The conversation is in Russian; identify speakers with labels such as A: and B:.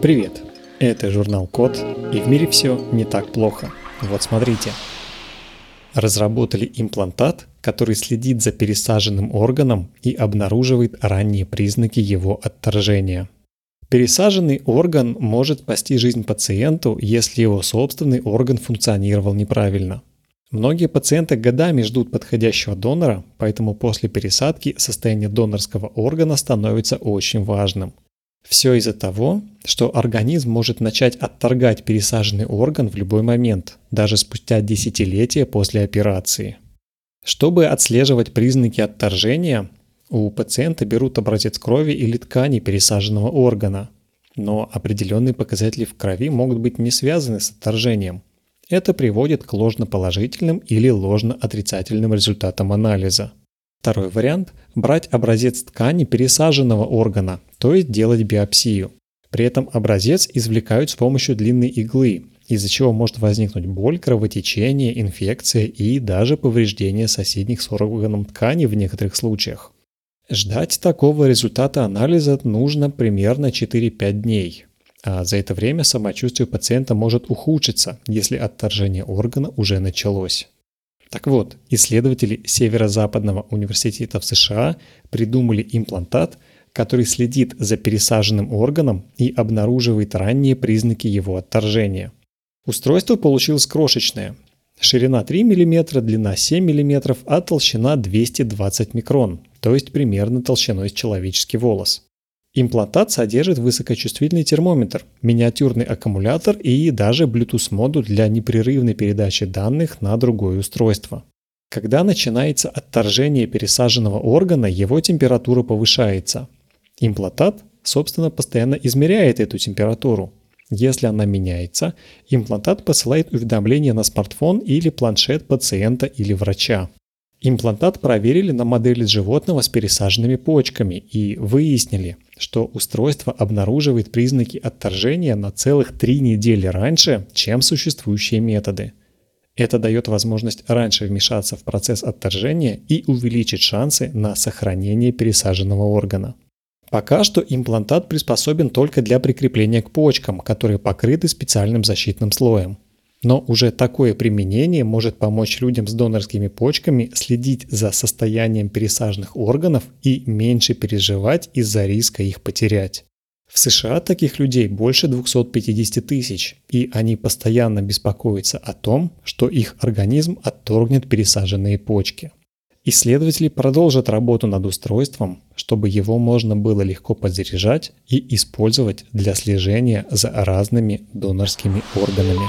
A: Привет! Это журнал Код, и в мире все не так плохо. Вот смотрите. Разработали имплантат, который следит за пересаженным органом и обнаруживает ранние признаки его отторжения. Пересаженный орган может спасти жизнь пациенту, если его собственный орган функционировал неправильно. Многие пациенты годами ждут подходящего донора, поэтому после пересадки состояние донорского органа становится очень важным. Все из-за того, что организм может начать отторгать пересаженный орган в любой момент, даже спустя десятилетия после операции. Чтобы отслеживать признаки отторжения, у пациента берут образец крови или ткани пересаженного органа, но определенные показатели в крови могут быть не связаны с отторжением. Это приводит к ложноположительным или ложноотрицательным результатам анализа. Второй вариант – брать образец ткани пересаженного органа, то есть делать биопсию. При этом образец извлекают с помощью длинной иглы, из-за чего может возникнуть боль, кровотечение, инфекция и даже повреждение соседних с органом ткани в некоторых случаях. Ждать такого результата анализа нужно примерно 4-5 дней. А за это время самочувствие пациента может ухудшиться, если отторжение органа уже началось. Так вот, исследователи Северо-Западного университета в США придумали имплантат, который следит за пересаженным органом и обнаруживает ранние признаки его отторжения. Устройство получилось крошечное. Ширина 3 мм, длина 7 мм, а толщина 220 микрон – то есть примерно толщиной с человеческий волос. Имплантат содержит высокочувствительный термометр, миниатюрный аккумулятор и даже Bluetooth-модуль для непрерывной передачи данных на другое устройство. Когда начинается отторжение пересаженного органа, его температура повышается. Имплантат, собственно, постоянно измеряет эту температуру. Если она меняется, имплантат посылает уведомление на смартфон или планшет пациента или врача. Имплантат проверили на модели животного с пересаженными почками и выяснили, что устройство обнаруживает признаки отторжения на целых три недели раньше, чем существующие методы. Это дает возможность раньше вмешаться в процесс отторжения и увеличить шансы на сохранение пересаженного органа. Пока что имплантат приспособен только для прикрепления к почкам, которые покрыты специальным защитным слоем. Но уже такое применение может помочь людям с донорскими почками следить за состоянием пересаженных органов и меньше переживать из-за риска их потерять. В США таких людей больше 250 тысяч, и они постоянно беспокоятся о том, что их организм отторгнет пересаженные почки. Исследователи продолжат работу над устройством, чтобы его можно было легко подзаряжать и использовать для слежения за разными донорскими органами.